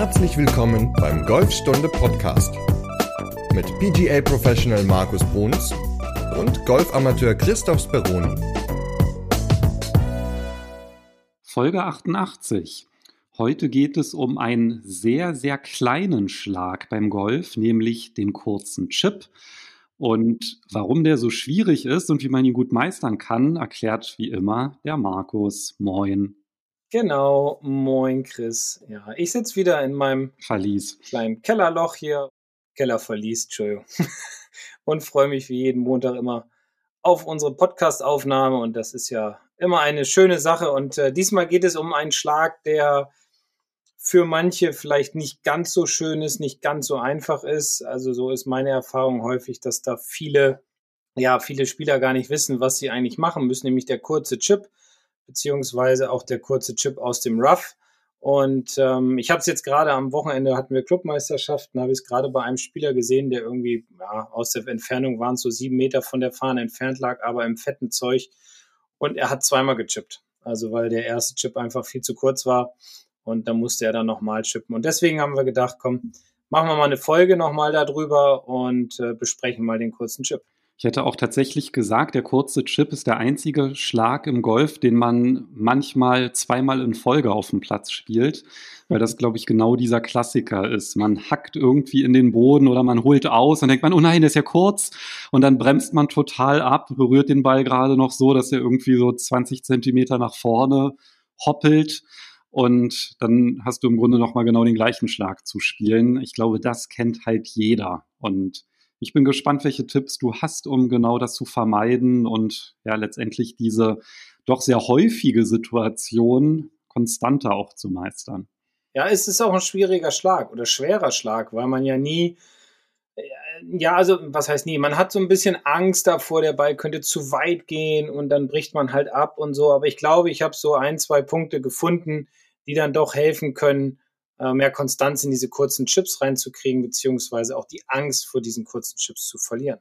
Herzlich willkommen beim Golfstunde Podcast mit PGA Professional Markus Bruns und Golfamateur Christoph Speroni. Folge 88. Heute geht es um einen sehr, sehr kleinen Schlag beim Golf, nämlich den kurzen Chip. Und warum der so schwierig ist und wie man ihn gut meistern kann, erklärt wie immer der Markus. Moin. Genau, moin Chris. Ja, ich sitze wieder in meinem Verlies. kleinen Kellerloch hier, Kellerverlies, Entschuldigung, und freue mich wie jeden Montag immer auf unsere Podcast-Aufnahme und das ist ja immer eine schöne Sache und äh, diesmal geht es um einen Schlag, der für manche vielleicht nicht ganz so schön ist, nicht ganz so einfach ist. Also so ist meine Erfahrung häufig, dass da viele, ja, viele Spieler gar nicht wissen, was sie eigentlich machen müssen, nämlich der kurze Chip, beziehungsweise auch der kurze Chip aus dem Rough. Und ähm, ich habe es jetzt gerade am Wochenende hatten wir Clubmeisterschaften, habe ich es gerade bei einem Spieler gesehen, der irgendwie ja, aus der Entfernung waren so sieben Meter von der Fahne entfernt lag, aber im fetten Zeug. Und er hat zweimal gechippt. Also weil der erste Chip einfach viel zu kurz war und da musste er dann nochmal chippen. Und deswegen haben wir gedacht, komm, machen wir mal eine Folge nochmal darüber und äh, besprechen mal den kurzen Chip. Ich hätte auch tatsächlich gesagt, der kurze Chip ist der einzige Schlag im Golf, den man manchmal zweimal in Folge auf dem Platz spielt, weil das, glaube ich, genau dieser Klassiker ist. Man hackt irgendwie in den Boden oder man holt aus und denkt man, oh nein, der ist ja kurz. Und dann bremst man total ab, berührt den Ball gerade noch so, dass er irgendwie so 20 Zentimeter nach vorne hoppelt. Und dann hast du im Grunde nochmal genau den gleichen Schlag zu spielen. Ich glaube, das kennt halt jeder. Und ich bin gespannt, welche Tipps du hast, um genau das zu vermeiden und ja, letztendlich diese doch sehr häufige Situation konstanter auch zu meistern. Ja, es ist auch ein schwieriger Schlag oder schwerer Schlag, weil man ja nie ja, also was heißt nie? Man hat so ein bisschen Angst davor, der Ball könnte zu weit gehen und dann bricht man halt ab und so. Aber ich glaube, ich habe so ein, zwei Punkte gefunden, die dann doch helfen können, äh, mehr Konstanz in diese kurzen Chips reinzukriegen, beziehungsweise auch die Angst vor diesen kurzen Chips zu verlieren.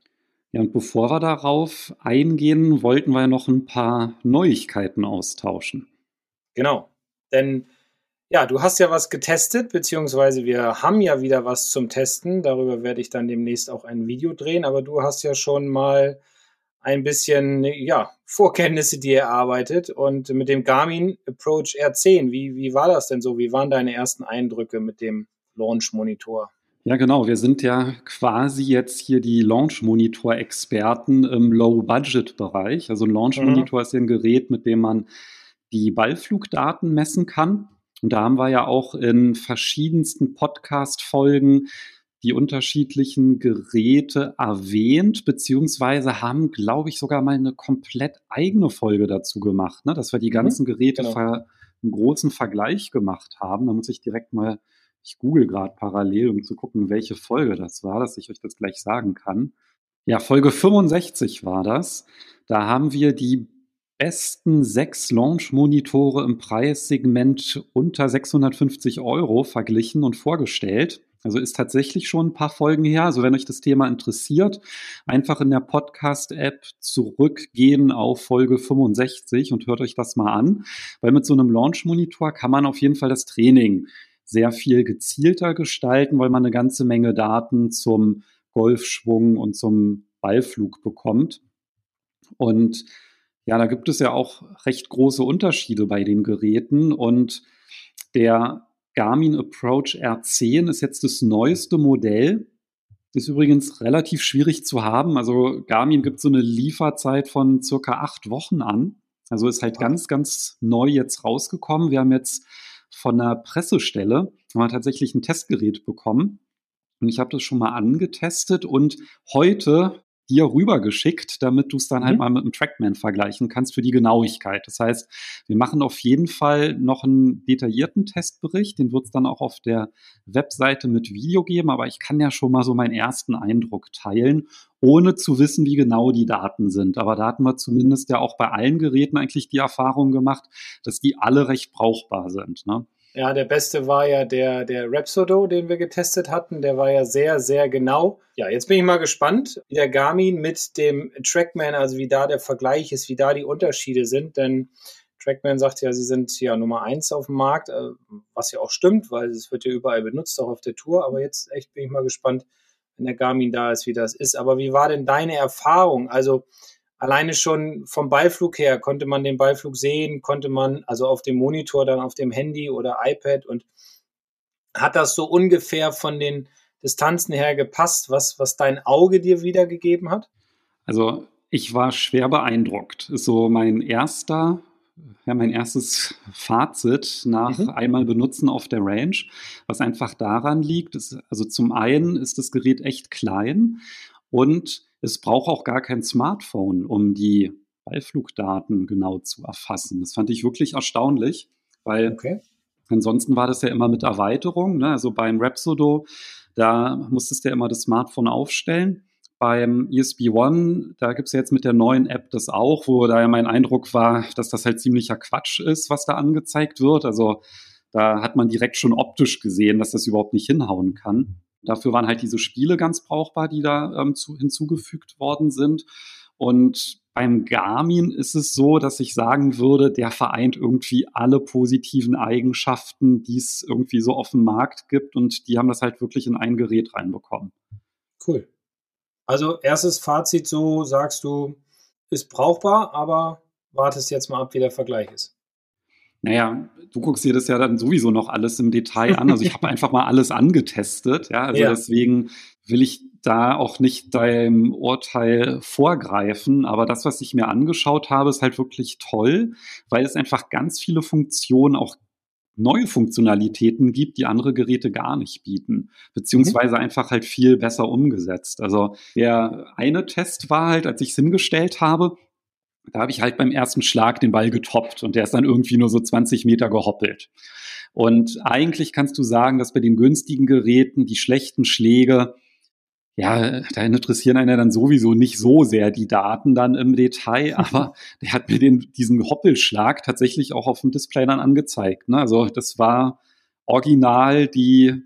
Ja, und bevor wir darauf eingehen, wollten wir noch ein paar Neuigkeiten austauschen. Genau, denn ja, du hast ja was getestet, beziehungsweise wir haben ja wieder was zum Testen. Darüber werde ich dann demnächst auch ein Video drehen, aber du hast ja schon mal ein bisschen ja, Vorkenntnisse dir erarbeitet und mit dem Garmin Approach R10, wie, wie war das denn so? Wie waren deine ersten Eindrücke mit dem Launch-Monitor? Ja, genau. Wir sind ja quasi jetzt hier die Launch-Monitor-Experten im Low-Budget-Bereich. Also ein Launch-Monitor mhm. ist ja ein Gerät, mit dem man die Ballflugdaten messen kann. Und da haben wir ja auch in verschiedensten Podcast-Folgen die unterschiedlichen Geräte erwähnt, beziehungsweise haben, glaube ich, sogar mal eine komplett eigene Folge dazu gemacht, ne? dass wir die mhm, ganzen Geräte genau. einen großen Vergleich gemacht haben. Da muss ich direkt mal, ich google gerade parallel, um zu gucken, welche Folge das war, dass ich euch das gleich sagen kann. Ja, Folge 65 war das. Da haben wir die besten sechs Launch-Monitore im Preissegment unter 650 Euro verglichen und vorgestellt. Also ist tatsächlich schon ein paar Folgen her. Also wenn euch das Thema interessiert, einfach in der Podcast-App zurückgehen auf Folge 65 und hört euch das mal an. Weil mit so einem Launch-Monitor kann man auf jeden Fall das Training sehr viel gezielter gestalten, weil man eine ganze Menge Daten zum Golfschwung und zum Ballflug bekommt. Und ja, da gibt es ja auch recht große Unterschiede bei den Geräten und der Garmin Approach R10 ist jetzt das neueste Modell. Ist übrigens relativ schwierig zu haben. Also Garmin gibt so eine Lieferzeit von circa acht Wochen an. Also ist halt ganz, ganz neu jetzt rausgekommen. Wir haben jetzt von der Pressestelle haben wir tatsächlich ein Testgerät bekommen. Und ich habe das schon mal angetestet und heute dir rübergeschickt, damit du es dann halt mhm. halt mal mit einem Trackman vergleichen kannst für die Genauigkeit. Das heißt, wir machen auf jeden Fall noch einen detaillierten Testbericht, den wird es dann auch auf der Webseite mit Video geben, aber ich kann ja schon mal so meinen ersten Eindruck teilen, ohne zu wissen, wie genau die Daten sind. Aber da hatten wir zumindest ja auch bei allen Geräten eigentlich die Erfahrung gemacht, dass die alle recht brauchbar sind. Ne? Ja, der beste war ja der, der Rapsodo, den wir getestet hatten. Der war ja sehr, sehr genau. Ja, jetzt bin ich mal gespannt, wie der Garmin mit dem Trackman, also wie da der Vergleich ist, wie da die Unterschiede sind. Denn Trackman sagt ja, sie sind ja Nummer eins auf dem Markt, äh, was ja auch stimmt, weil es wird ja überall benutzt, auch auf der Tour. Aber jetzt echt bin ich mal gespannt, wenn der Garmin da ist, wie das ist. Aber wie war denn deine Erfahrung? Also alleine schon vom Ballflug her, konnte man den Ballflug sehen, konnte man also auf dem Monitor, dann auf dem Handy oder iPad und hat das so ungefähr von den Distanzen her gepasst, was, was dein Auge dir wiedergegeben hat? Also ich war schwer beeindruckt. So mein erster, ja, mein erstes Fazit nach mhm. einmal benutzen auf der Range, was einfach daran liegt, ist, also zum einen ist das Gerät echt klein und es braucht auch gar kein Smartphone, um die Ballflugdaten genau zu erfassen. Das fand ich wirklich erstaunlich, weil okay. ansonsten war das ja immer mit Erweiterung. Ne? Also beim Rhapsodo, da musstest du ja immer das Smartphone aufstellen beim ESP One, da gibt es ja jetzt mit der neuen App das auch, wo da ja mein Eindruck war, dass das halt ziemlicher Quatsch ist, was da angezeigt wird. Also da hat man direkt schon optisch gesehen, dass das überhaupt nicht hinhauen kann. Dafür waren halt diese Spiele ganz brauchbar, die da ähm, zu, hinzugefügt worden sind. Und beim Garmin ist es so, dass ich sagen würde, der vereint irgendwie alle positiven Eigenschaften, die es irgendwie so auf dem Markt gibt. Und die haben das halt wirklich in ein Gerät reinbekommen. Cool. Also erstes Fazit so, sagst du, ist brauchbar, aber wartest jetzt mal ab, wie der Vergleich ist. Naja, du guckst dir das ja dann sowieso noch alles im Detail an. Also ich habe einfach mal alles angetestet. Ja, also ja. deswegen will ich da auch nicht deinem Urteil vorgreifen. Aber das, was ich mir angeschaut habe, ist halt wirklich toll, weil es einfach ganz viele Funktionen auch neue Funktionalitäten gibt, die andere Geräte gar nicht bieten, beziehungsweise mhm. einfach halt viel besser umgesetzt. Also der eine Test war halt, als ich es hingestellt habe, da habe ich halt beim ersten Schlag den Ball getoppt und der ist dann irgendwie nur so 20 Meter gehoppelt. Und eigentlich kannst du sagen, dass bei den günstigen Geräten die schlechten Schläge ja, da interessieren einer dann sowieso nicht so sehr die Daten dann im Detail, aber der hat mir den, diesen Hoppelschlag tatsächlich auch auf dem Display dann angezeigt. Ne? Also das war original die,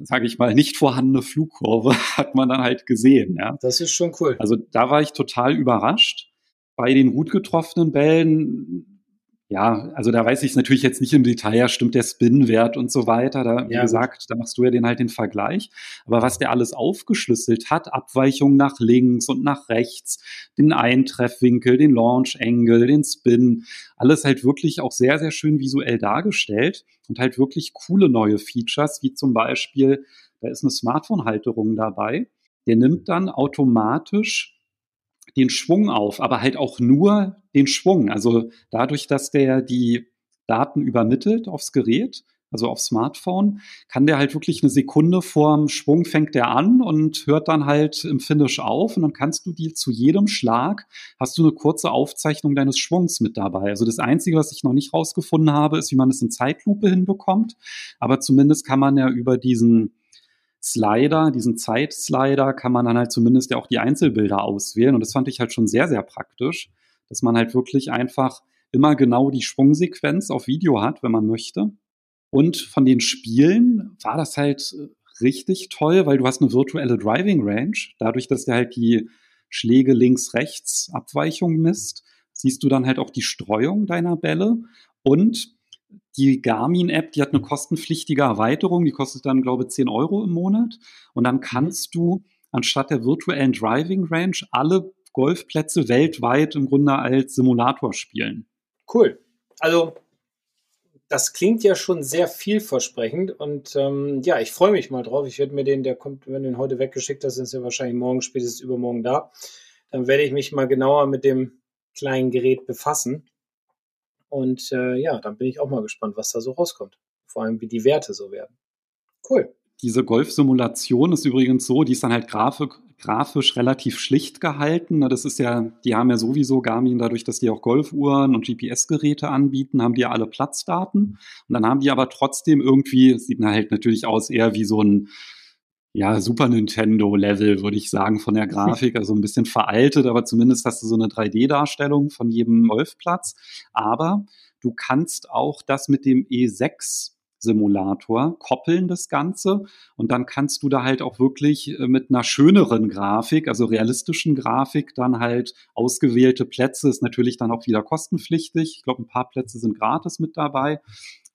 sage ich mal, nicht vorhandene Flugkurve hat man dann halt gesehen. Ja? Das ist schon cool. Also da war ich total überrascht. Bei den gut getroffenen Bällen ja, also da weiß ich es natürlich jetzt nicht im Detail, ja, stimmt der Spin-Wert und so weiter. Da, wie ja, gesagt, da machst du ja den halt den Vergleich. Aber was der alles aufgeschlüsselt hat, Abweichungen nach links und nach rechts, den Eintreffwinkel, den Launch-Angle, den Spin, alles halt wirklich auch sehr, sehr schön visuell dargestellt und halt wirklich coole neue Features, wie zum Beispiel, da ist eine Smartphone-Halterung dabei. Der nimmt dann automatisch den Schwung auf, aber halt auch nur den Schwung. Also dadurch, dass der die Daten übermittelt aufs Gerät, also aufs Smartphone, kann der halt wirklich eine Sekunde vorm Schwung fängt der an und hört dann halt im Finish auf und dann kannst du die zu jedem Schlag hast du eine kurze Aufzeichnung deines Schwungs mit dabei. Also das Einzige, was ich noch nicht rausgefunden habe, ist, wie man es in Zeitlupe hinbekommt. Aber zumindest kann man ja über diesen Slider, diesen Zeitslider, kann man dann halt zumindest ja auch die Einzelbilder auswählen. Und das fand ich halt schon sehr, sehr praktisch, dass man halt wirklich einfach immer genau die Sprungsequenz auf Video hat, wenn man möchte. Und von den Spielen war das halt richtig toll, weil du hast eine virtuelle Driving Range. Dadurch, dass der halt die Schläge links-rechts Abweichung misst, siehst du dann halt auch die Streuung deiner Bälle. Und die Garmin-App, die hat eine kostenpflichtige Erweiterung, die kostet dann, glaube ich, 10 Euro im Monat. Und dann kannst du anstatt der virtuellen Driving Range alle Golfplätze weltweit im Grunde als Simulator spielen. Cool. Also das klingt ja schon sehr vielversprechend und ähm, ja, ich freue mich mal drauf. Ich werde mir den, der kommt, wenn du ihn heute weggeschickt hast, ist ja wahrscheinlich morgen, spätestens übermorgen da. Dann werde ich mich mal genauer mit dem kleinen Gerät befassen. Und äh, ja, dann bin ich auch mal gespannt, was da so rauskommt. Vor allem, wie die Werte so werden. Cool. Diese Golf-Simulation ist übrigens so, die ist dann halt grafik, grafisch relativ schlicht gehalten. Das ist ja, die haben ja sowieso Garmin, dadurch, dass die auch Golfuhren und GPS-Geräte anbieten, haben die ja alle Platzdaten. Und dann haben die aber trotzdem irgendwie, sieht halt natürlich aus eher wie so ein ja, Super Nintendo-Level, würde ich sagen, von der Grafik. Also ein bisschen veraltet, aber zumindest hast du so eine 3D-Darstellung von jedem Golfplatz. Aber du kannst auch das mit dem E6 Simulator, koppeln das Ganze und dann kannst du da halt auch wirklich äh, mit einer schöneren Grafik, also realistischen Grafik, dann halt ausgewählte Plätze, ist natürlich dann auch wieder kostenpflichtig. Ich glaube, ein paar Plätze sind gratis mit dabei,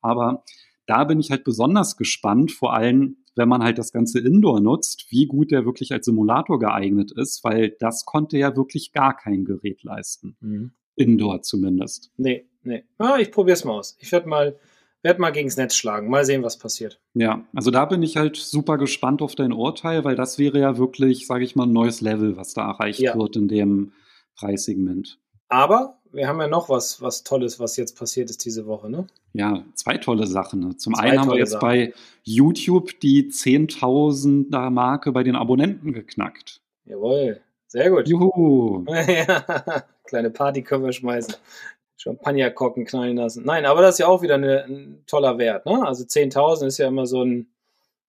aber da bin ich halt besonders gespannt, vor allem wenn man halt das Ganze Indoor nutzt, wie gut der wirklich als Simulator geeignet ist, weil das konnte ja wirklich gar kein Gerät leisten. Mhm. Indoor zumindest. Nee, nee. Ah, ich probier's mal aus. Ich werde mal, werd mal gegens Netz schlagen. Mal sehen, was passiert. Ja, also da bin ich halt super gespannt auf dein Urteil, weil das wäre ja wirklich, sage ich mal, ein neues Level, was da erreicht ja. wird in dem Preissegment. Aber wir haben ja noch was, was Tolles, was jetzt passiert ist diese Woche, ne? Ja, zwei tolle Sachen. Ne? Zum zwei einen haben wir jetzt Sachen. bei YouTube die 10.000er Marke bei den Abonnenten geknackt. Jawohl, sehr gut. Juhu. Kleine Party können wir schmeißen. Champagnerkorken knallen lassen. Nein, aber das ist ja auch wieder eine, ein toller Wert. Ne? Also 10.000 ist ja immer so ein,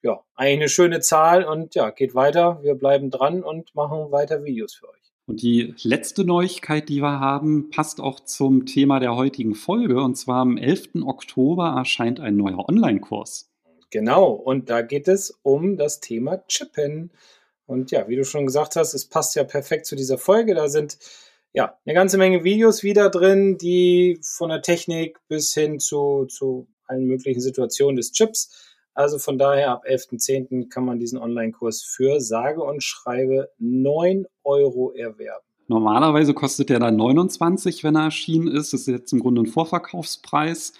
ja, eine schöne Zahl und ja, geht weiter. Wir bleiben dran und machen weiter Videos für euch. Und die letzte Neuigkeit, die wir haben, passt auch zum Thema der heutigen Folge. Und zwar am 11. Oktober erscheint ein neuer Online-Kurs. Genau, und da geht es um das Thema Chippen. Und ja, wie du schon gesagt hast, es passt ja perfekt zu dieser Folge. Da sind ja eine ganze Menge Videos wieder drin, die von der Technik bis hin zu, zu allen möglichen Situationen des Chips also von daher ab 11.10. kann man diesen Online-Kurs für sage und schreibe 9 Euro erwerben. Normalerweise kostet der dann 29, wenn er erschienen ist. Das ist jetzt im Grunde ein Vorverkaufspreis.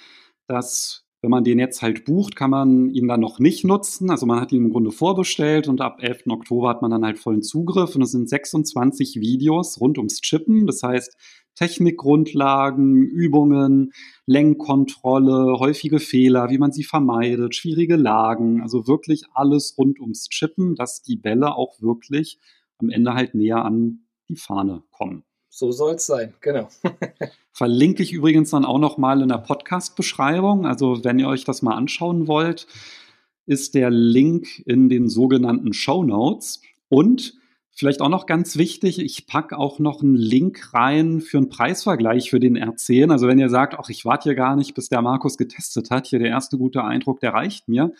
Das, wenn man den jetzt halt bucht, kann man ihn dann noch nicht nutzen. Also man hat ihn im Grunde vorbestellt und ab 11. Oktober hat man dann halt vollen Zugriff. Und es sind 26 Videos rund ums Chippen. Das heißt, Technikgrundlagen, Übungen, Lenkkontrolle, häufige Fehler, wie man sie vermeidet, schwierige Lagen, also wirklich alles rund ums Chippen, dass die Bälle auch wirklich am Ende halt näher an die Fahne kommen. So soll es sein, genau. Verlinke ich übrigens dann auch noch mal in der Podcast-Beschreibung. Also wenn ihr euch das mal anschauen wollt, ist der Link in den sogenannten Show Notes. Und Vielleicht auch noch ganz wichtig, ich packe auch noch einen Link rein für einen Preisvergleich für den R10. Also wenn ihr sagt, ach, ich warte hier gar nicht, bis der Markus getestet hat, hier der erste gute Eindruck, der reicht mir,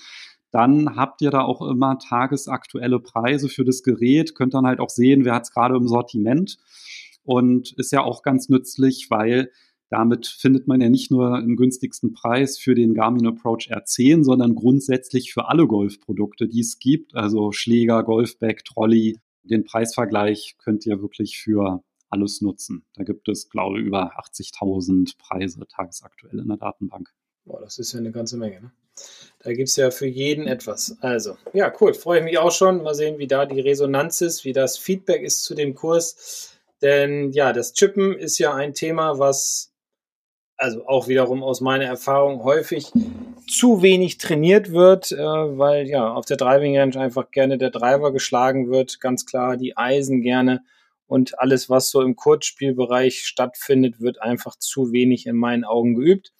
dann habt ihr da auch immer tagesaktuelle Preise für das Gerät, könnt dann halt auch sehen, wer hat es gerade im Sortiment und ist ja auch ganz nützlich, weil damit findet man ja nicht nur einen günstigsten Preis für den Garmin Approach R10, sondern grundsätzlich für alle Golfprodukte, die es gibt, also Schläger, Golfbag, Trolley, den Preisvergleich könnt ihr wirklich für alles nutzen. Da gibt es, glaube ich, über 80.000 Preise tagesaktuell in der Datenbank. Boah, das ist ja eine ganze Menge. Ne? Da gibt es ja für jeden etwas. Also, ja, cool. Freue ich mich auch schon. Mal sehen, wie da die Resonanz ist, wie das Feedback ist zu dem Kurs. Denn ja, das Chippen ist ja ein Thema, was also auch wiederum aus meiner Erfahrung häufig zu wenig trainiert wird, äh, weil ja auf der Driving Range einfach gerne der Driver geschlagen wird, ganz klar die Eisen gerne und alles, was so im Kurzspielbereich stattfindet, wird einfach zu wenig in meinen Augen geübt.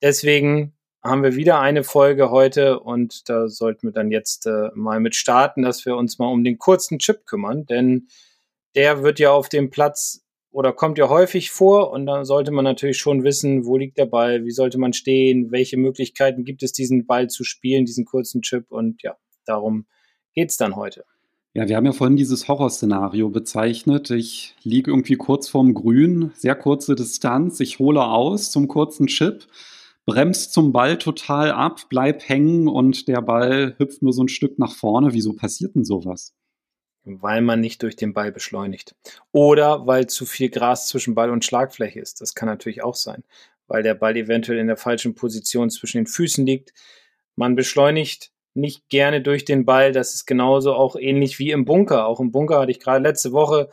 Deswegen haben wir wieder eine Folge heute und da sollten wir dann jetzt äh, mal mit starten, dass wir uns mal um den kurzen Chip kümmern, denn der wird ja auf dem Platz oder kommt ja häufig vor und dann sollte man natürlich schon wissen, wo liegt der Ball, wie sollte man stehen, welche Möglichkeiten gibt es, diesen Ball zu spielen, diesen kurzen Chip und ja, darum geht's dann heute. Ja, wir haben ja vorhin dieses Horrorszenario bezeichnet. Ich liege irgendwie kurz vorm Grün, sehr kurze Distanz, ich hole aus zum kurzen Chip, bremst zum Ball total ab, bleib hängen und der Ball hüpft nur so ein Stück nach vorne. Wieso passiert denn sowas? Weil man nicht durch den Ball beschleunigt. Oder weil zu viel Gras zwischen Ball und Schlagfläche ist. Das kann natürlich auch sein, weil der Ball eventuell in der falschen Position zwischen den Füßen liegt. Man beschleunigt nicht gerne durch den Ball. Das ist genauso auch ähnlich wie im Bunker. Auch im Bunker hatte ich gerade letzte Woche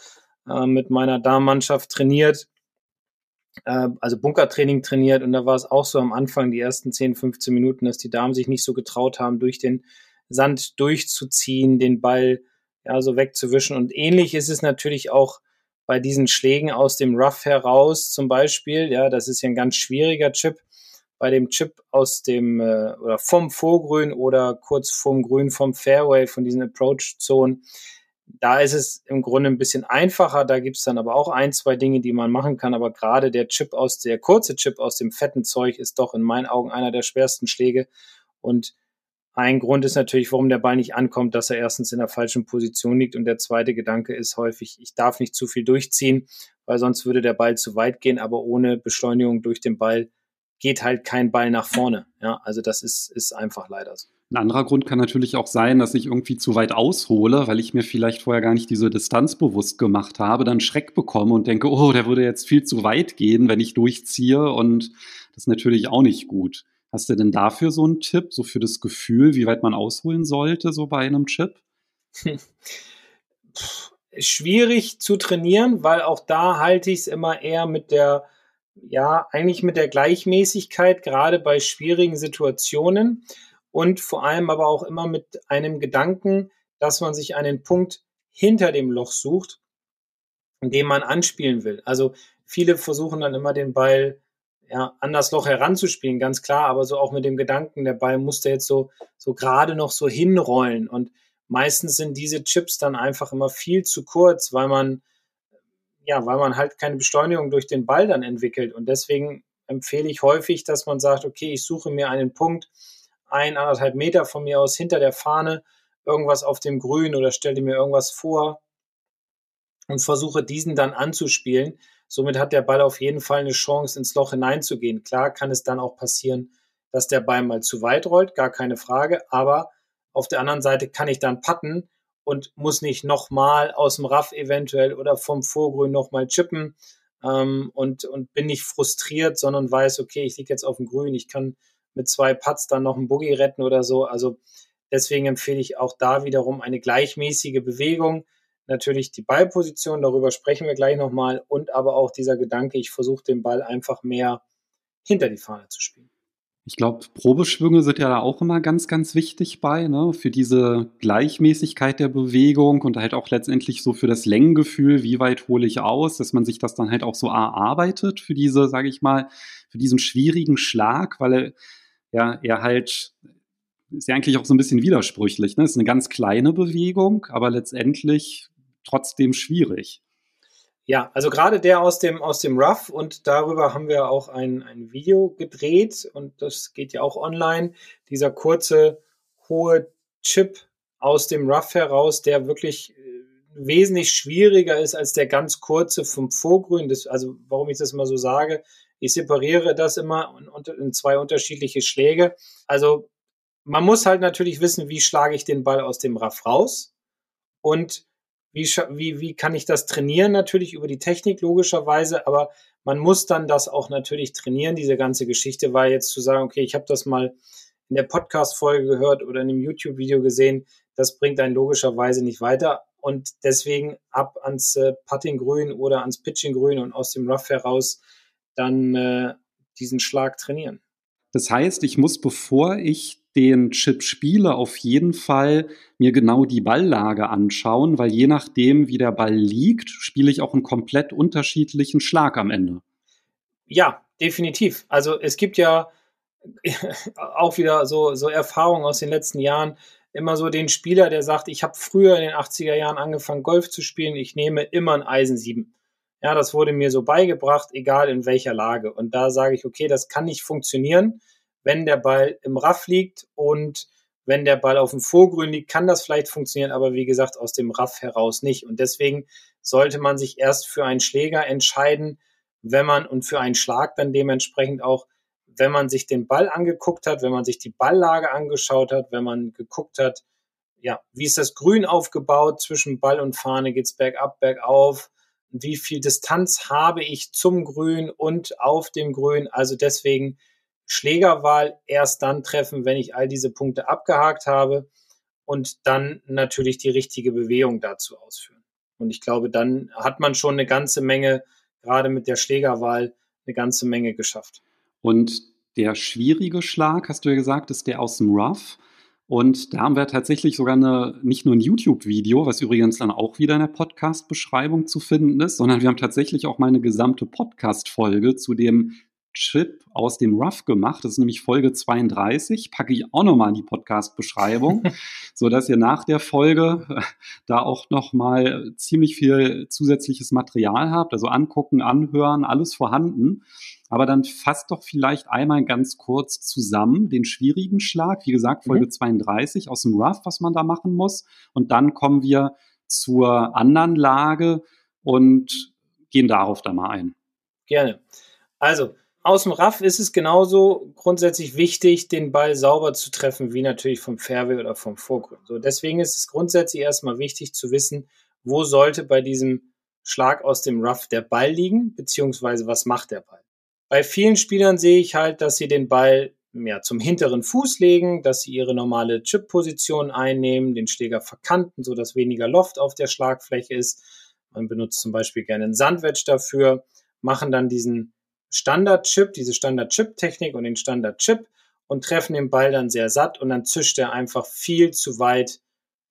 äh, mit meiner Damenmannschaft trainiert, äh, also Bunkertraining trainiert. Und da war es auch so am Anfang, die ersten 10, 15 Minuten, dass die Damen sich nicht so getraut haben, durch den Sand durchzuziehen, den Ball ja, so wegzuwischen. Und ähnlich ist es natürlich auch bei diesen Schlägen aus dem Rough heraus zum Beispiel. Ja, das ist ja ein ganz schwieriger Chip. Bei dem Chip aus dem äh, oder vom Vorgrün oder kurz vorm Grün vom Fairway, von diesen Approach-Zonen, da ist es im Grunde ein bisschen einfacher. Da gibt es dann aber auch ein, zwei Dinge, die man machen kann. Aber gerade der Chip aus der kurze Chip aus dem fetten Zeug ist doch in meinen Augen einer der schwersten Schläge. Und ein Grund ist natürlich, warum der Ball nicht ankommt, dass er erstens in der falschen Position liegt und der zweite Gedanke ist häufig, ich darf nicht zu viel durchziehen, weil sonst würde der Ball zu weit gehen, aber ohne Beschleunigung durch den Ball geht halt kein Ball nach vorne. Ja, also das ist, ist einfach leider so. Ein anderer Grund kann natürlich auch sein, dass ich irgendwie zu weit aushole, weil ich mir vielleicht vorher gar nicht diese Distanz bewusst gemacht habe, dann Schreck bekomme und denke, oh, der würde jetzt viel zu weit gehen, wenn ich durchziehe und das ist natürlich auch nicht gut. Hast du denn dafür so einen Tipp, so für das Gefühl, wie weit man ausholen sollte, so bei einem Chip? Schwierig zu trainieren, weil auch da halte ich es immer eher mit der, ja, eigentlich mit der Gleichmäßigkeit, gerade bei schwierigen Situationen und vor allem aber auch immer mit einem Gedanken, dass man sich einen Punkt hinter dem Loch sucht, den man anspielen will. Also viele versuchen dann immer den Ball ja, an das Loch heranzuspielen, ganz klar, aber so auch mit dem Gedanken, der Ball musste jetzt so, so gerade noch so hinrollen. Und meistens sind diese Chips dann einfach immer viel zu kurz, weil man, ja, weil man halt keine Beschleunigung durch den Ball dann entwickelt. Und deswegen empfehle ich häufig, dass man sagt, okay, ich suche mir einen Punkt, ein, anderthalb Meter von mir aus hinter der Fahne, irgendwas auf dem Grün oder stelle mir irgendwas vor und versuche diesen dann anzuspielen Somit hat der Ball auf jeden Fall eine Chance, ins Loch hineinzugehen. Klar kann es dann auch passieren, dass der Ball mal zu weit rollt, gar keine Frage. Aber auf der anderen Seite kann ich dann patten und muss nicht nochmal aus dem Raff eventuell oder vom Vorgrün nochmal chippen ähm, und, und bin nicht frustriert, sondern weiß, okay, ich liege jetzt auf dem Grün, ich kann mit zwei Putts dann noch einen Boogie retten oder so. Also deswegen empfehle ich auch da wiederum eine gleichmäßige Bewegung natürlich die Ballposition, darüber sprechen wir gleich nochmal, und aber auch dieser Gedanke, ich versuche den Ball einfach mehr hinter die Fahne zu spielen. Ich glaube, Probeschwünge sind ja da auch immer ganz, ganz wichtig bei, ne? für diese Gleichmäßigkeit der Bewegung und halt auch letztendlich so für das Längengefühl, wie weit hole ich aus, dass man sich das dann halt auch so erarbeitet für diese, sage ich mal, für diesen schwierigen Schlag, weil er, ja, er halt ist ja eigentlich auch so ein bisschen widersprüchlich. Ne? Ist eine ganz kleine Bewegung, aber letztendlich trotzdem schwierig. Ja, also gerade der aus dem, aus dem Rough und darüber haben wir auch ein, ein Video gedreht und das geht ja auch online. Dieser kurze, hohe Chip aus dem Rough heraus, der wirklich äh, wesentlich schwieriger ist als der ganz kurze vom Vorgrün. Das, also warum ich das immer so sage, ich separiere das immer in, zwei unterschiedliche Schläge. Also man muss halt natürlich wissen, wie schlage ich den Ball aus dem Raff raus und wie, wie, wie kann ich das trainieren? Natürlich über die Technik logischerweise, aber man muss dann das auch natürlich trainieren, diese ganze Geschichte, weil jetzt zu sagen, okay, ich habe das mal in der Podcast-Folge gehört oder in einem YouTube-Video gesehen, das bringt einen logischerweise nicht weiter. Und deswegen ab ans äh, Putting-Grün oder ans Pitching-Grün und aus dem Rough heraus dann äh, diesen Schlag trainieren. Das heißt, ich muss, bevor ich den Chip spiele, auf jeden Fall mir genau die Balllage anschauen, weil je nachdem, wie der Ball liegt, spiele ich auch einen komplett unterschiedlichen Schlag am Ende. Ja, definitiv. Also es gibt ja auch wieder so, so Erfahrungen aus den letzten Jahren. Immer so den Spieler, der sagt, ich habe früher in den 80er Jahren angefangen, Golf zu spielen, ich nehme immer ein Eisen 7. Ja, das wurde mir so beigebracht, egal in welcher Lage. Und da sage ich, okay, das kann nicht funktionieren wenn der Ball im Raff liegt und wenn der Ball auf dem Vorgrün liegt, kann das vielleicht funktionieren, aber wie gesagt, aus dem Raff heraus nicht. Und deswegen sollte man sich erst für einen Schläger entscheiden, wenn man und für einen Schlag dann dementsprechend auch, wenn man sich den Ball angeguckt hat, wenn man sich die Balllage angeschaut hat, wenn man geguckt hat, ja, wie ist das Grün aufgebaut zwischen Ball und Fahne, geht's bergab, bergauf, wie viel Distanz habe ich zum Grün und auf dem Grün. Also deswegen Schlägerwahl erst dann treffen, wenn ich all diese Punkte abgehakt habe und dann natürlich die richtige Bewegung dazu ausführen. Und ich glaube, dann hat man schon eine ganze Menge, gerade mit der Schlägerwahl, eine ganze Menge geschafft. Und der schwierige Schlag, hast du ja gesagt, ist der aus dem Rough. Und da haben wir tatsächlich sogar eine, nicht nur ein YouTube-Video, was übrigens dann auch wieder in der Podcast-Beschreibung zu finden ist, sondern wir haben tatsächlich auch mal eine gesamte Podcast-Folge zu dem Chip aus dem Rough gemacht. Das ist nämlich Folge 32. Packe ich auch nochmal in die Podcast-Beschreibung, so dass ihr nach der Folge äh, da auch nochmal ziemlich viel zusätzliches Material habt. Also angucken, anhören, alles vorhanden. Aber dann fasst doch vielleicht einmal ganz kurz zusammen den schwierigen Schlag. Wie gesagt, Folge mhm. 32 aus dem Rough, was man da machen muss. Und dann kommen wir zur anderen Lage und gehen darauf da mal ein. Gerne. Also, aus dem Raff ist es genauso grundsätzlich wichtig, den Ball sauber zu treffen, wie natürlich vom Fairway oder vom Vorgrund. So, deswegen ist es grundsätzlich erstmal wichtig zu wissen, wo sollte bei diesem Schlag aus dem Rough der Ball liegen, beziehungsweise was macht der Ball. Bei vielen Spielern sehe ich halt, dass sie den Ball ja, zum hinteren Fuß legen, dass sie ihre normale Chip-Position einnehmen, den Schläger verkanten, sodass weniger Loft auf der Schlagfläche ist. Man benutzt zum Beispiel gerne einen Sandwedge dafür, machen dann diesen Standard-Chip, diese Standard-Chip-Technik und den Standard-Chip und treffen den Ball dann sehr satt und dann zischt er einfach viel zu weit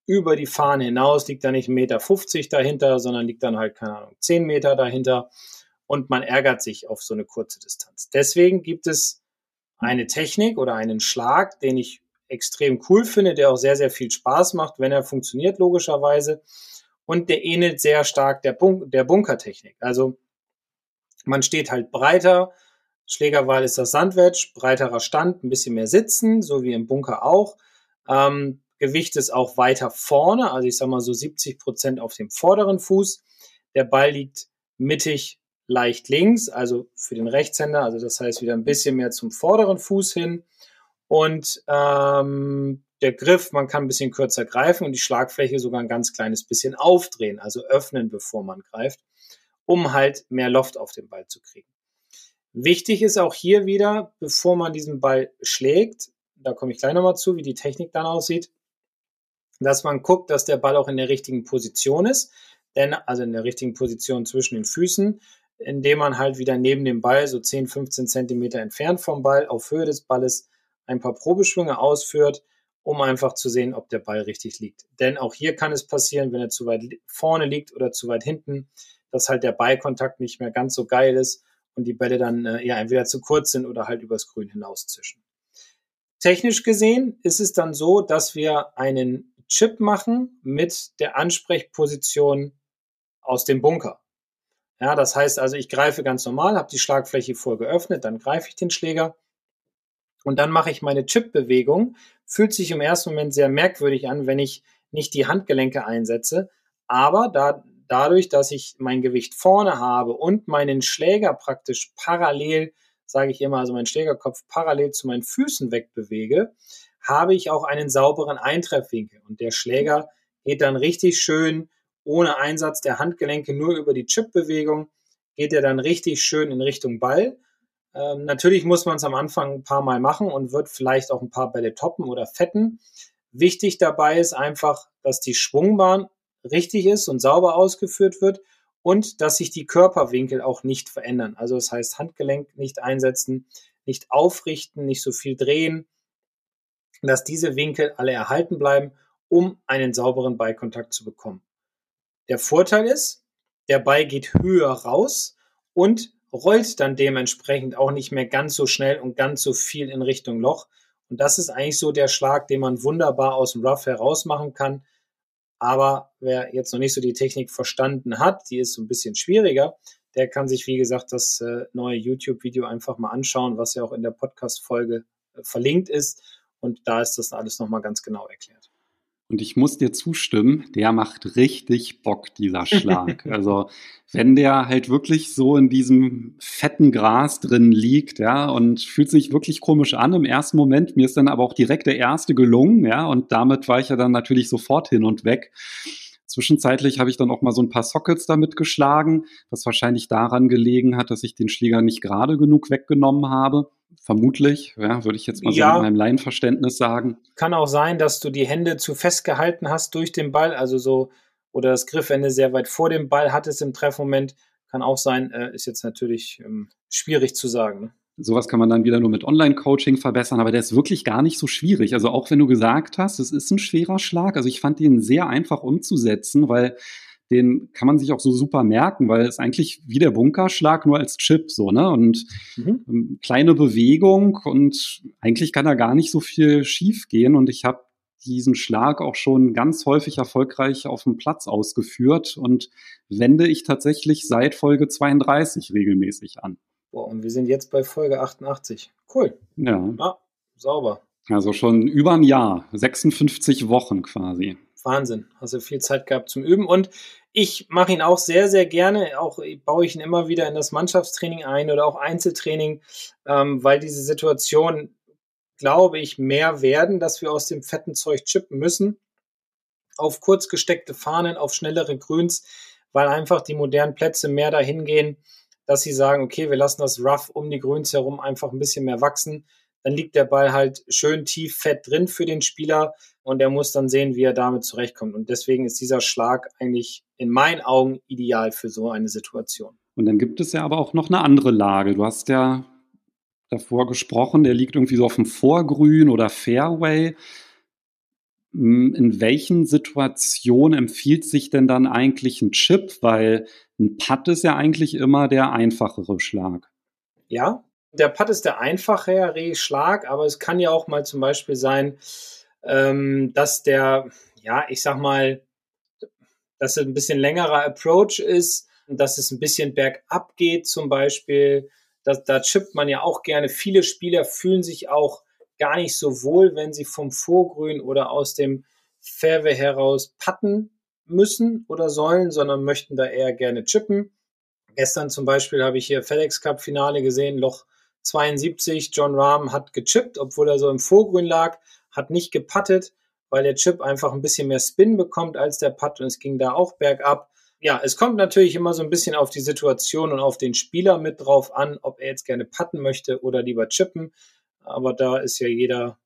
über die Fahne hinaus, liegt da nicht 1,50 Meter dahinter, sondern liegt dann halt, keine Ahnung, 10 Meter dahinter und man ärgert sich auf so eine kurze Distanz. Deswegen gibt es eine Technik oder einen Schlag, den ich extrem cool finde, der auch sehr, sehr viel Spaß macht, wenn er funktioniert, logischerweise. Und der ähnelt sehr stark der, Bun der Bunkertechnik. Also man steht halt breiter. Schlägerwahl ist das Sandwedge, breiterer Stand, ein bisschen mehr sitzen, so wie im Bunker auch. Ähm, Gewicht ist auch weiter vorne, also ich sag mal so 70 Prozent auf dem vorderen Fuß. Der Ball liegt mittig leicht links, also für den Rechtshänder, also das heißt wieder ein bisschen mehr zum vorderen Fuß hin. Und ähm, der Griff, man kann ein bisschen kürzer greifen und die Schlagfläche sogar ein ganz kleines bisschen aufdrehen, also öffnen, bevor man greift um halt mehr Loft auf den Ball zu kriegen. Wichtig ist auch hier wieder, bevor man diesen Ball schlägt, da komme ich gleich nochmal zu, wie die Technik dann aussieht, dass man guckt, dass der Ball auch in der richtigen Position ist, denn also in der richtigen Position zwischen den Füßen, indem man halt wieder neben dem Ball so 10, 15 Zentimeter entfernt vom Ball auf Höhe des Balles ein paar Probeschwünge ausführt, um einfach zu sehen, ob der Ball richtig liegt. Denn auch hier kann es passieren, wenn er zu weit vorne liegt oder zu weit hinten, dass halt der Ballkontakt nicht mehr ganz so geil ist und die Bälle dann äh, ja entweder zu kurz sind oder halt übers Grün hinauszischen. Technisch gesehen ist es dann so, dass wir einen Chip machen mit der Ansprechposition aus dem Bunker. Ja, das heißt also, ich greife ganz normal, habe die Schlagfläche voll geöffnet, dann greife ich den Schläger und dann mache ich meine Chip-Bewegung. Fühlt sich im ersten Moment sehr merkwürdig an, wenn ich nicht die Handgelenke einsetze. Aber da dadurch, dass ich mein Gewicht vorne habe und meinen Schläger praktisch parallel, sage ich immer, also meinen Schlägerkopf parallel zu meinen Füßen wegbewege, habe ich auch einen sauberen Eintreffwinkel. Und der Schläger geht dann richtig schön ohne Einsatz der Handgelenke, nur über die Chip-Bewegung, geht er dann richtig schön in Richtung Ball. Ähm, natürlich muss man es am Anfang ein paar Mal machen und wird vielleicht auch ein paar Bälle toppen oder fetten. Wichtig dabei ist einfach, dass die Schwungbahn richtig ist und sauber ausgeführt wird und dass sich die Körperwinkel auch nicht verändern. Also das heißt Handgelenk nicht einsetzen, nicht aufrichten, nicht so viel drehen, dass diese Winkel alle erhalten bleiben, um einen sauberen Ballkontakt zu bekommen. Der Vorteil ist, der Ball geht höher raus und rollt dann dementsprechend auch nicht mehr ganz so schnell und ganz so viel in Richtung Loch. Und das ist eigentlich so der Schlag, den man wunderbar aus dem Rough heraus machen kann, aber wer jetzt noch nicht so die Technik verstanden hat, die ist so ein bisschen schwieriger, der kann sich, wie gesagt, das äh, neue YouTube-Video einfach mal anschauen, was ja auch in der Podcast-Folge äh, verlinkt ist. Und da ist das alles nochmal ganz genau erklärt. Und ich muss dir zustimmen, der macht richtig Bock, dieser Schlag. also wenn der halt wirklich so in diesem fetten Gras drin liegt, ja, und fühlt sich wirklich komisch an im ersten Moment. Mir ist dann aber auch direkt der erste gelungen, ja, und damit war ich ja dann natürlich sofort hin und weg. Zwischenzeitlich habe ich dann auch mal so ein paar Sockets damit geschlagen, was wahrscheinlich daran gelegen hat, dass ich den Schläger nicht gerade genug weggenommen habe. Vermutlich, ja, würde ich jetzt mal ja, so mit meinem Laienverständnis sagen. Kann auch sein, dass du die Hände zu fest gehalten hast durch den Ball, also so, oder das Griffende sehr weit vor dem Ball hattest im Treffmoment. Kann auch sein, äh, ist jetzt natürlich ähm, schwierig zu sagen. Ne? Sowas kann man dann wieder nur mit Online-Coaching verbessern, aber der ist wirklich gar nicht so schwierig. Also auch wenn du gesagt hast, es ist ein schwerer Schlag. Also ich fand den sehr einfach umzusetzen, weil den kann man sich auch so super merken, weil es eigentlich wie der Bunkerschlag nur als Chip so, ne? Und mhm. Ähm, kleine Bewegung und eigentlich kann da gar nicht so viel schief gehen. Und ich habe diesen Schlag auch schon ganz häufig erfolgreich auf dem Platz ausgeführt und wende ich tatsächlich seit Folge 32 regelmäßig an. Boah, und wir sind jetzt bei Folge 88. Cool. Ja. Ah, sauber. Also schon über ein Jahr, 56 Wochen quasi. Wahnsinn. Hast du viel Zeit gehabt zum Üben. Und ich mache ihn auch sehr, sehr gerne. Auch baue ich ihn immer wieder in das Mannschaftstraining ein oder auch Einzeltraining, ähm, weil diese Situation, glaube ich, mehr werden, dass wir aus dem fetten Zeug chippen müssen. Auf kurz gesteckte Fahnen, auf schnellere Grüns, weil einfach die modernen Plätze mehr dahin gehen, dass sie sagen, okay, wir lassen das Rough um die Grüns herum einfach ein bisschen mehr wachsen. Dann liegt der Ball halt schön tief fett drin für den Spieler und er muss dann sehen, wie er damit zurechtkommt. Und deswegen ist dieser Schlag eigentlich in meinen Augen ideal für so eine Situation. Und dann gibt es ja aber auch noch eine andere Lage. Du hast ja davor gesprochen, der liegt irgendwie so auf dem Vorgrün oder Fairway. Hm, in welchen Situationen empfiehlt sich denn dann eigentlich ein Chip? Weil ein Putt ist ja eigentlich immer der einfachere Schlag. Ja, der Putt ist der einfachere Schlag, aber es kann ja auch mal zum Beispiel sein, ähm, dass der, ja, ich sag mal, dass es ein bisschen längerer Approach ist, dass es ein bisschen bergab geht zum Beispiel. Da, da chippt man ja auch gerne. Viele Spieler fühlen sich auch gar nicht so wohl, wenn sie vom Vorgrün oder aus dem Fairway heraus putten müssen oder sollen, sondern möchten da eher gerne chippen. Gestern zum Beispiel habe ich hier FedEx Cup Finale gesehen, Loch 72. John Rahm hat gechippt, obwohl er so im Vorgrün lag hat nicht gepattet, weil der Chip einfach ein bisschen mehr Spin bekommt als der Putt und es ging da auch bergab. Ja, es kommt natürlich immer so ein bisschen auf die Situation und auf den Spieler mit drauf an, ob er jetzt gerne putten möchte oder lieber chippen. Aber da ist ja jeder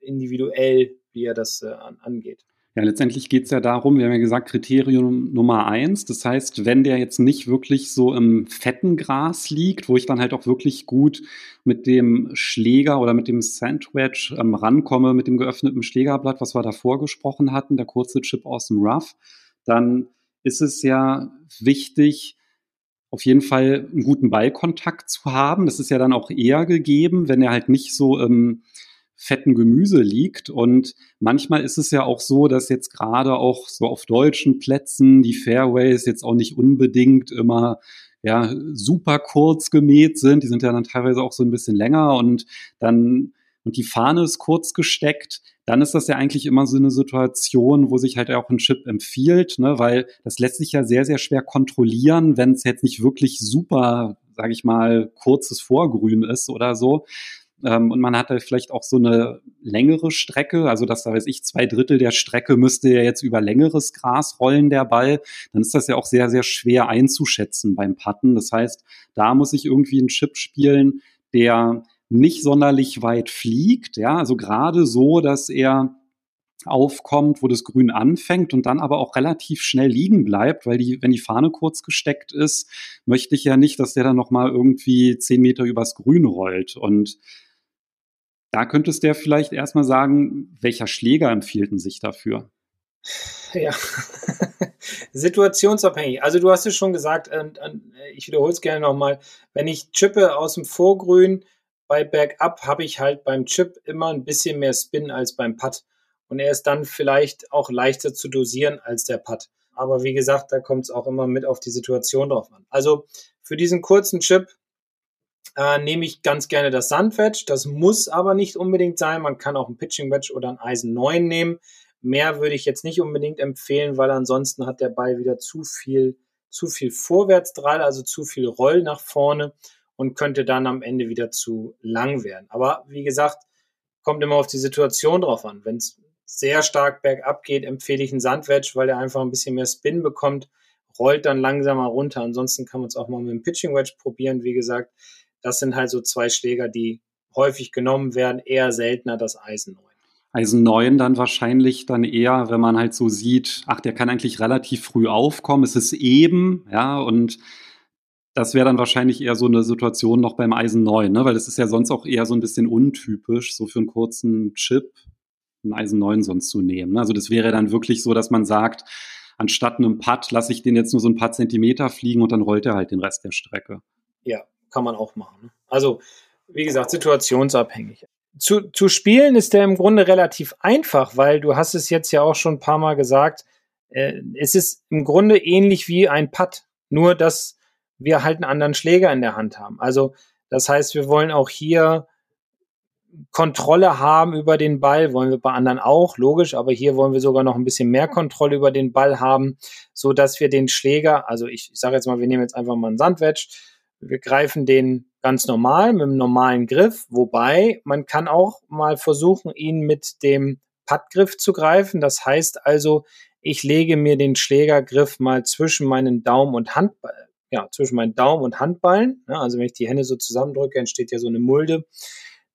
individuell, wie er das äh, angeht. Ja, letztendlich geht es ja darum, wir haben ja gesagt, Kriterium Nummer eins. Das heißt, wenn der jetzt nicht wirklich so im fetten Gras liegt, wo ich dann halt auch wirklich gut mit dem Schläger oder mit dem Sandwich ähm, rankomme, mit dem geöffneten Schlägerblatt, was wir davor gesprochen hatten, der kurze Chip aus dem Rough, dann ist es ja wichtig, auf jeden Fall einen guten Ballkontakt zu haben. Das ist ja dann auch eher gegeben, wenn er halt nicht so im ähm, fetten Gemüse liegt. Und manchmal ist es ja auch so, dass jetzt gerade auch so auf deutschen Plätzen die Fairways jetzt auch nicht unbedingt immer ja, super kurz gemäht sind. Die sind ja dann teilweise auch so ein bisschen länger und dann und die Fahne ist kurz gesteckt, dann ist das ja eigentlich immer so eine Situation, wo sich halt auch ein Chip empfiehlt, ne, weil das lässt sich ja sehr, sehr schwer kontrollieren, wenn es jetzt nicht wirklich super, sage ich mal, kurzes Vorgrün ist oder so. Ähm, und man hat da vielleicht auch so eine längere Strecke, also dass da weiß ich, zwei Drittel der Strecke müsste ja jetzt über längeres Gras rollen, der Ball. Dann ist das ja auch sehr, sehr schwer einzuschätzen beim Putten. Das heißt, da muss ich irgendwie einen Chip spielen, der nicht sonderlich weit fliegt, ja, also gerade so, dass er aufkommt, wo das Grün anfängt und dann aber auch relativ schnell liegen bleibt, weil die, wenn die Fahne kurz gesteckt ist, möchte ich ja nicht, dass der dann nochmal irgendwie zehn Meter übers Grün rollt. Und da könntest du ja vielleicht erstmal sagen, welcher Schläger empfiehlt sich dafür? Ja, situationsabhängig. Also du hast es schon gesagt, und, und ich wiederhole es gerne nochmal, wenn ich chippe aus dem Vorgrün bei Bergab, habe ich halt beim Chip immer ein bisschen mehr Spin als beim Putt. Und er ist dann vielleicht auch leichter zu dosieren als der Putt. Aber wie gesagt, da kommt es auch immer mit auf die Situation drauf an. Also für diesen kurzen Chip äh, nehme ich ganz gerne das Sandwedge. Das muss aber nicht unbedingt sein. Man kann auch ein Pitching Wedge oder ein Eisen 9 nehmen. Mehr würde ich jetzt nicht unbedingt empfehlen, weil ansonsten hat der Ball wieder zu viel, zu viel Vorwärtsdrall, also zu viel Roll nach vorne und könnte dann am Ende wieder zu lang werden. Aber wie gesagt, kommt immer auf die Situation drauf an. Wenn es sehr stark bergab geht, empfehle ich einen Sandwedge, weil er einfach ein bisschen mehr Spin bekommt, rollt dann langsamer runter. Ansonsten kann man es auch mal mit dem Pitching Wedge probieren. Wie gesagt, das sind halt so zwei Schläger, die häufig genommen werden, eher seltener das Eisen 9. Eisen 9 dann wahrscheinlich dann eher, wenn man halt so sieht, ach, der kann eigentlich relativ früh aufkommen, es ist eben, ja, und das wäre dann wahrscheinlich eher so eine Situation noch beim Eisen 9, ne? weil das ist ja sonst auch eher so ein bisschen untypisch, so für einen kurzen Chip einen Eisen 9 sonst zu nehmen. Ne? Also das wäre dann wirklich so, dass man sagt, anstatt einem Putt lasse ich den jetzt nur so ein paar Zentimeter fliegen und dann rollt er halt den Rest der Strecke. Ja, kann man auch machen. Ne? Also, wie gesagt, situationsabhängig. Zu, zu spielen ist der im Grunde relativ einfach, weil du hast es jetzt ja auch schon ein paar Mal gesagt, äh, es ist im Grunde ähnlich wie ein Putt, nur dass wir halt einen anderen Schläger in der Hand haben. Also das heißt, wir wollen auch hier Kontrolle haben über den Ball, wollen wir bei anderen auch, logisch, aber hier wollen wir sogar noch ein bisschen mehr Kontrolle über den Ball haben, so dass wir den Schläger, also ich, ich sage jetzt mal, wir nehmen jetzt einfach mal einen Sandwedge, wir greifen den ganz normal mit einem normalen Griff, wobei man kann auch mal versuchen, ihn mit dem Puttgriff zu greifen. Das heißt also, ich lege mir den Schlägergriff mal zwischen meinen Daumen und Handball, ja, zwischen meinen Daumen und Handballen. Ja, also wenn ich die Hände so zusammendrücke, entsteht ja so eine Mulde,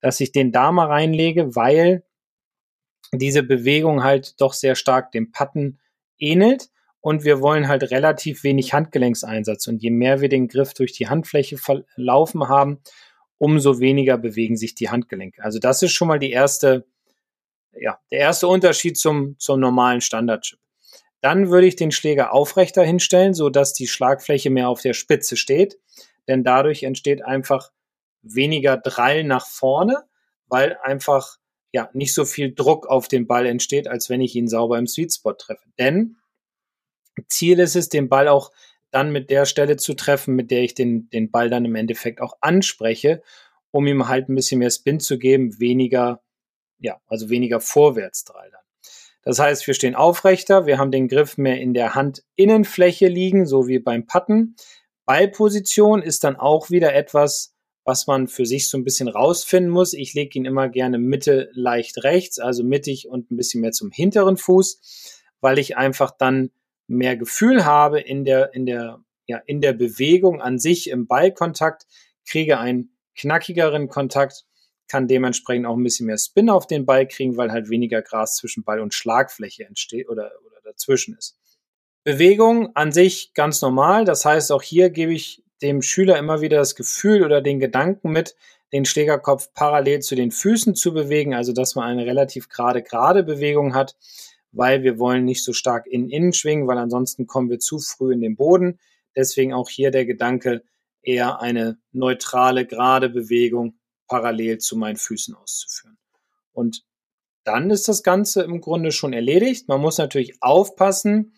dass ich den da mal reinlege, weil diese Bewegung halt doch sehr stark dem Patten ähnelt und wir wollen halt relativ wenig Handgelenkseinsatz. Und je mehr wir den Griff durch die Handfläche verlaufen haben, umso weniger bewegen sich die Handgelenke. Also das ist schon mal die erste, ja, der erste Unterschied zum, zum normalen Standardchip. Dann würde ich den Schläger aufrechter hinstellen, so dass die Schlagfläche mehr auf der Spitze steht, denn dadurch entsteht einfach weniger Drall nach vorne, weil einfach ja nicht so viel Druck auf den Ball entsteht, als wenn ich ihn sauber im Sweet Spot treffe. Denn Ziel ist es, den Ball auch dann mit der Stelle zu treffen, mit der ich den, den Ball dann im Endeffekt auch anspreche, um ihm halt ein bisschen mehr Spin zu geben, weniger, ja, also weniger Vorwärtsdrall dann. Das heißt, wir stehen aufrechter, wir haben den Griff mehr in der Handinnenfläche liegen, so wie beim Patten. Ballposition ist dann auch wieder etwas, was man für sich so ein bisschen rausfinden muss. Ich lege ihn immer gerne Mitte leicht rechts, also mittig und ein bisschen mehr zum hinteren Fuß, weil ich einfach dann mehr Gefühl habe in der, in der, ja, in der Bewegung an sich im Ballkontakt, kriege einen knackigeren Kontakt kann dementsprechend auch ein bisschen mehr Spin auf den Ball kriegen, weil halt weniger Gras zwischen Ball und Schlagfläche entsteht oder, oder dazwischen ist. Bewegung an sich ganz normal. Das heißt, auch hier gebe ich dem Schüler immer wieder das Gefühl oder den Gedanken mit, den Schlägerkopf parallel zu den Füßen zu bewegen, also dass man eine relativ gerade, gerade Bewegung hat, weil wir wollen nicht so stark in innen schwingen, weil ansonsten kommen wir zu früh in den Boden. Deswegen auch hier der Gedanke, eher eine neutrale, gerade Bewegung parallel zu meinen Füßen auszuführen. Und dann ist das Ganze im Grunde schon erledigt. Man muss natürlich aufpassen,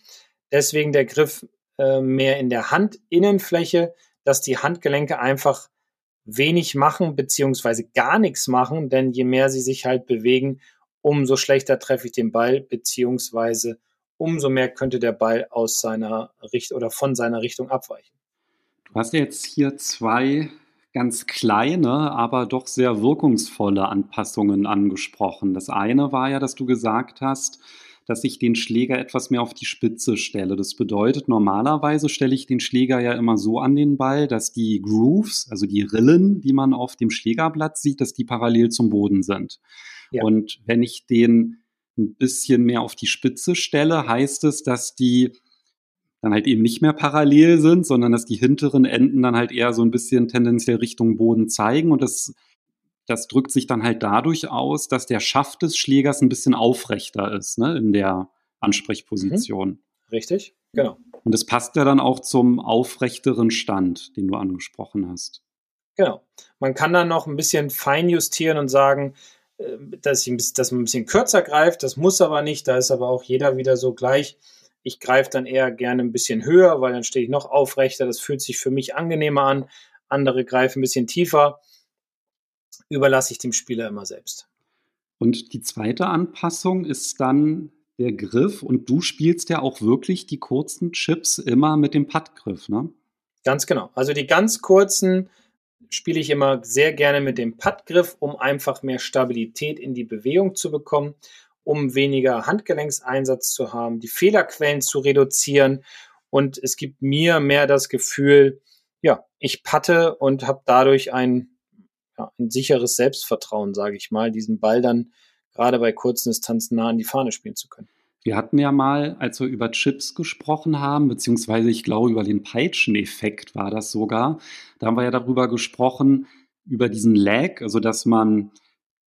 deswegen der Griff äh, mehr in der Handinnenfläche, dass die Handgelenke einfach wenig machen beziehungsweise gar nichts machen, denn je mehr sie sich halt bewegen, umso schlechter treffe ich den Ball beziehungsweise umso mehr könnte der Ball aus seiner Richtung oder von seiner Richtung abweichen. Du hast jetzt hier zwei ganz kleine, aber doch sehr wirkungsvolle Anpassungen angesprochen. Das eine war ja, dass du gesagt hast, dass ich den Schläger etwas mehr auf die Spitze stelle. Das bedeutet, normalerweise stelle ich den Schläger ja immer so an den Ball, dass die Grooves, also die Rillen, die man auf dem Schlägerblatt sieht, dass die parallel zum Boden sind. Ja. Und wenn ich den ein bisschen mehr auf die Spitze stelle, heißt es, dass die dann halt eben nicht mehr parallel sind, sondern dass die hinteren Enden dann halt eher so ein bisschen tendenziell Richtung Boden zeigen und das das drückt sich dann halt dadurch aus, dass der Schaft des Schlägers ein bisschen aufrechter ist, ne, in der Ansprechposition. Mhm. Richtig, genau. Und das passt ja dann auch zum aufrechteren Stand, den du angesprochen hast. Genau. Man kann dann noch ein bisschen fein justieren und sagen, äh, dass, ich, dass man ein bisschen kürzer greift. Das muss aber nicht. Da ist aber auch jeder wieder so gleich. Ich greife dann eher gerne ein bisschen höher, weil dann stehe ich noch aufrechter. Das fühlt sich für mich angenehmer an. Andere greifen ein bisschen tiefer. Überlasse ich dem Spieler immer selbst. Und die zweite Anpassung ist dann der Griff. Und du spielst ja auch wirklich die kurzen Chips immer mit dem Puttgriff, ne? Ganz genau. Also die ganz kurzen spiele ich immer sehr gerne mit dem Puttgriff, um einfach mehr Stabilität in die Bewegung zu bekommen um weniger Handgelenkseinsatz zu haben, die Fehlerquellen zu reduzieren. Und es gibt mir mehr das Gefühl, ja, ich patte und habe dadurch ein, ja, ein sicheres Selbstvertrauen, sage ich mal, diesen Ball dann gerade bei kurzen Distanzen nah an die Fahne spielen zu können. Wir hatten ja mal, als wir über Chips gesprochen haben, beziehungsweise ich glaube über den Peitscheneffekt war das sogar, da haben wir ja darüber gesprochen, über diesen Lag, also dass man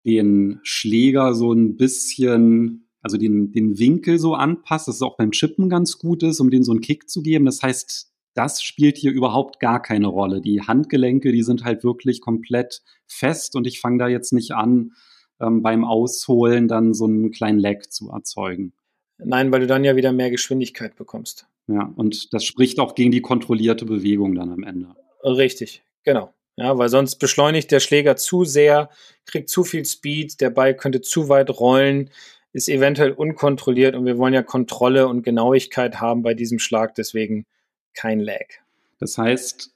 den Schläger so ein bisschen, also den, den Winkel so anpasst, dass es auch beim Chippen ganz gut ist, um den so einen Kick zu geben. Das heißt, das spielt hier überhaupt gar keine Rolle. Die Handgelenke, die sind halt wirklich komplett fest und ich fange da jetzt nicht an, ähm, beim Ausholen dann so einen kleinen Lag zu erzeugen. Nein, weil du dann ja wieder mehr Geschwindigkeit bekommst. Ja, und das spricht auch gegen die kontrollierte Bewegung dann am Ende. Richtig, genau. Ja, weil sonst beschleunigt der Schläger zu sehr, kriegt zu viel Speed, der Ball könnte zu weit rollen, ist eventuell unkontrolliert und wir wollen ja Kontrolle und Genauigkeit haben bei diesem Schlag, deswegen kein Lag. Das heißt,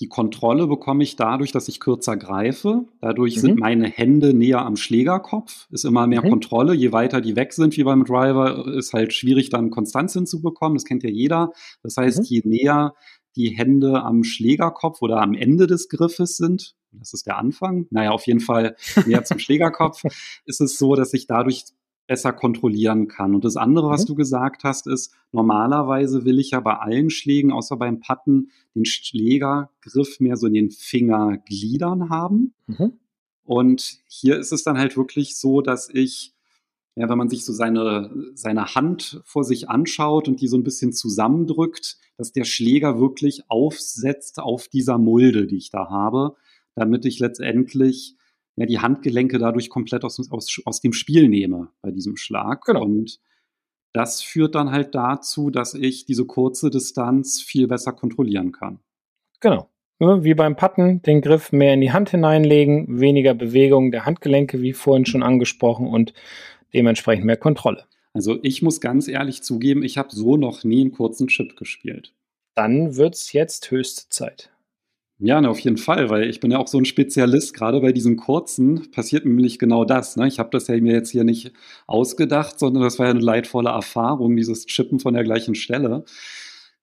die Kontrolle bekomme ich dadurch, dass ich kürzer greife. Dadurch mhm. sind meine Hände näher am Schlägerkopf. Ist immer mehr mhm. Kontrolle. Je weiter die weg sind, wie beim Driver, ist halt schwierig, dann Konstanz hinzubekommen. Das kennt ja jeder. Das heißt, mhm. je näher die Hände am Schlägerkopf oder am Ende des Griffes sind, das ist der Anfang, naja, auf jeden Fall näher zum Schlägerkopf, ist es so, dass ich dadurch besser kontrollieren kann. Und das andere, was mhm. du gesagt hast, ist, normalerweise will ich ja bei allen Schlägen, außer beim Patten, den Schlägergriff mehr so in den Fingergliedern haben. Mhm. Und hier ist es dann halt wirklich so, dass ich, ja, wenn man sich so seine, seine Hand vor sich anschaut und die so ein bisschen zusammendrückt, dass der Schläger wirklich aufsetzt auf dieser Mulde, die ich da habe, damit ich letztendlich ja, die Handgelenke dadurch komplett aus, aus, aus dem Spiel nehme bei diesem Schlag. Genau. Und das führt dann halt dazu, dass ich diese kurze Distanz viel besser kontrollieren kann. Genau. Wie beim Patten, den Griff mehr in die Hand hineinlegen, weniger Bewegung der Handgelenke, wie vorhin schon angesprochen, und dementsprechend mehr Kontrolle. Also ich muss ganz ehrlich zugeben, ich habe so noch nie einen kurzen Chip gespielt. Dann wird es jetzt höchste Zeit. Ja, ne, auf jeden Fall, weil ich bin ja auch so ein Spezialist, gerade bei diesen kurzen passiert nämlich genau das. Ne? Ich habe das ja mir jetzt hier nicht ausgedacht, sondern das war ja eine leidvolle Erfahrung, dieses Chippen von der gleichen Stelle.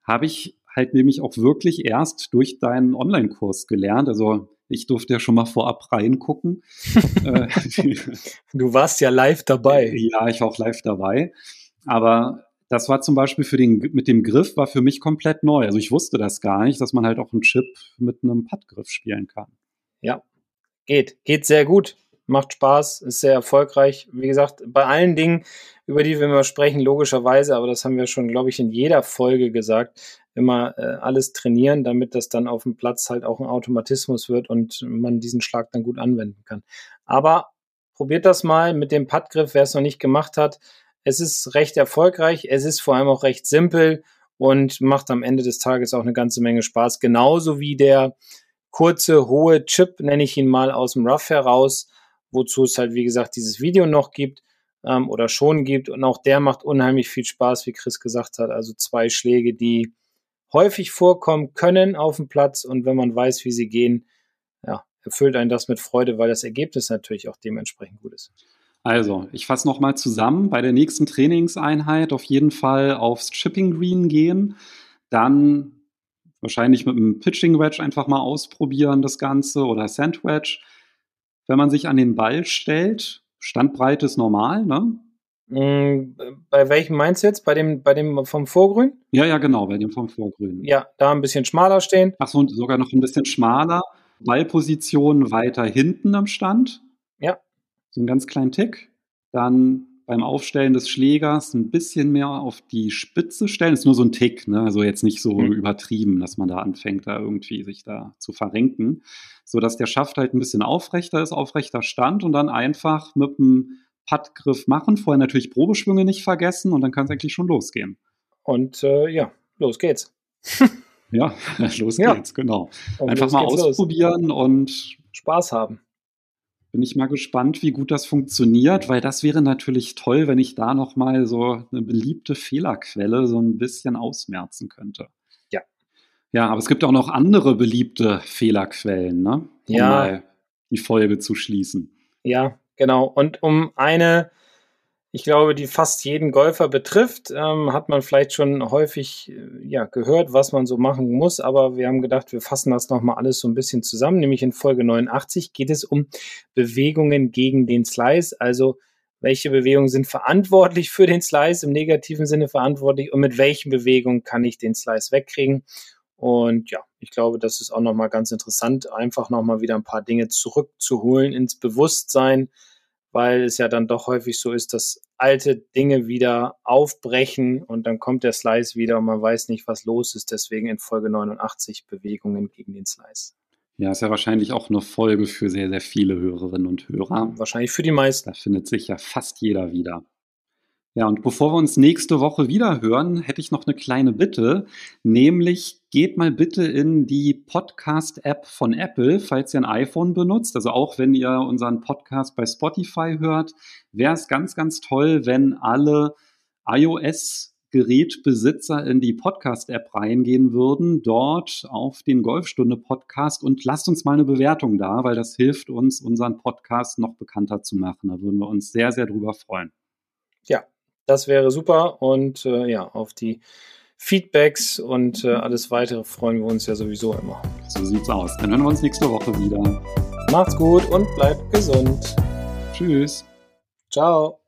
Habe ich halt nämlich auch wirklich erst durch deinen Online-Kurs gelernt. Also ich durfte ja schon mal vorab reingucken. Äh, du warst ja live dabei. Ja, ich war auch live dabei. Aber das war zum Beispiel für den, mit dem Griff war für mich komplett neu. Also ich wusste das gar nicht, dass man halt auch einen Chip mit einem Puttgriff spielen kann. Ja, geht. Geht sehr gut. Macht Spaß, ist sehr erfolgreich. Wie gesagt, bei allen Dingen, über die wir immer sprechen, logischerweise, aber das haben wir schon, glaube ich, in jeder Folge gesagt, immer äh, alles trainieren, damit das dann auf dem Platz halt auch ein Automatismus wird und man diesen Schlag dann gut anwenden kann. Aber probiert das mal mit dem Puttgriff, wer es noch nicht gemacht hat es ist recht erfolgreich, es ist vor allem auch recht simpel und macht am Ende des Tages auch eine ganze Menge Spaß. Genauso wie der kurze, hohe Chip, nenne ich ihn mal, aus dem Rough heraus, wozu es halt, wie gesagt, dieses Video noch gibt ähm, oder schon gibt. Und auch der macht unheimlich viel Spaß, wie Chris gesagt hat. Also zwei Schläge, die häufig vorkommen können auf dem Platz und wenn man weiß, wie sie gehen, ja, erfüllt einen das mit Freude, weil das Ergebnis natürlich auch dementsprechend gut ist. Also, ich fasse nochmal zusammen. Bei der nächsten Trainingseinheit auf jeden Fall aufs Chipping Green gehen. Dann wahrscheinlich mit einem Pitching Wedge einfach mal ausprobieren, das Ganze, oder Sand Wedge. Wenn man sich an den Ball stellt, Standbreite ist normal, ne? Mm, bei welchem meinst du jetzt? Bei dem, bei dem vom Vorgrün? Ja, ja, genau, bei dem vom Vorgrün. Ja, da ein bisschen schmaler stehen. Ach so, sogar noch ein bisschen schmaler. Ballposition weiter hinten am Stand. So einen ganz kleinen Tick. Dann beim Aufstellen des Schlägers ein bisschen mehr auf die Spitze stellen. Ist nur so ein Tick, ne? also jetzt nicht so mhm. übertrieben, dass man da anfängt, da irgendwie sich da zu verrenken, so dass der Schaft halt ein bisschen aufrechter ist, aufrechter Stand und dann einfach mit dem Puttgriff machen. Vorher natürlich Probeschwünge nicht vergessen und dann kann es eigentlich schon losgehen. Und äh, ja, los geht's. ja, los ja. geht's, genau. Und einfach mal ausprobieren los. und Spaß haben bin ich mal gespannt, wie gut das funktioniert, weil das wäre natürlich toll, wenn ich da noch mal so eine beliebte Fehlerquelle so ein bisschen ausmerzen könnte. Ja. Ja, aber es gibt auch noch andere beliebte Fehlerquellen, ne? Um ja. mal die Folge zu schließen. Ja, genau. Und um eine ich glaube, die fast jeden Golfer betrifft. Ähm, hat man vielleicht schon häufig äh, ja, gehört, was man so machen muss, aber wir haben gedacht, wir fassen das nochmal alles so ein bisschen zusammen. Nämlich in Folge 89 geht es um Bewegungen gegen den Slice, also welche Bewegungen sind verantwortlich für den Slice, im negativen Sinne verantwortlich und mit welchen Bewegungen kann ich den Slice wegkriegen. Und ja, ich glaube, das ist auch nochmal ganz interessant, einfach nochmal wieder ein paar Dinge zurückzuholen ins Bewusstsein, weil es ja dann doch häufig so ist, dass alte Dinge wieder aufbrechen und dann kommt der Slice wieder und man weiß nicht, was los ist. Deswegen in Folge 89 Bewegungen gegen den Slice. Ja, ist ja wahrscheinlich auch eine Folge für sehr, sehr viele Hörerinnen und Hörer. Wahrscheinlich für die meisten. Da findet sich ja fast jeder wieder. Ja, und bevor wir uns nächste Woche wieder hören, hätte ich noch eine kleine Bitte, nämlich geht mal bitte in die Podcast-App von Apple, falls ihr ein iPhone benutzt. Also auch wenn ihr unseren Podcast bei Spotify hört, wäre es ganz, ganz toll, wenn alle iOS-Gerätbesitzer in die Podcast-App reingehen würden, dort auf den Golfstunde-Podcast und lasst uns mal eine Bewertung da, weil das hilft uns, unseren Podcast noch bekannter zu machen. Da würden wir uns sehr, sehr drüber freuen. Ja, das wäre super und äh, ja, auf die Feedbacks und äh, alles weitere freuen wir uns ja sowieso immer. So sieht's aus. Dann hören wir uns nächste Woche wieder. Macht's gut und bleibt gesund. Tschüss. Ciao.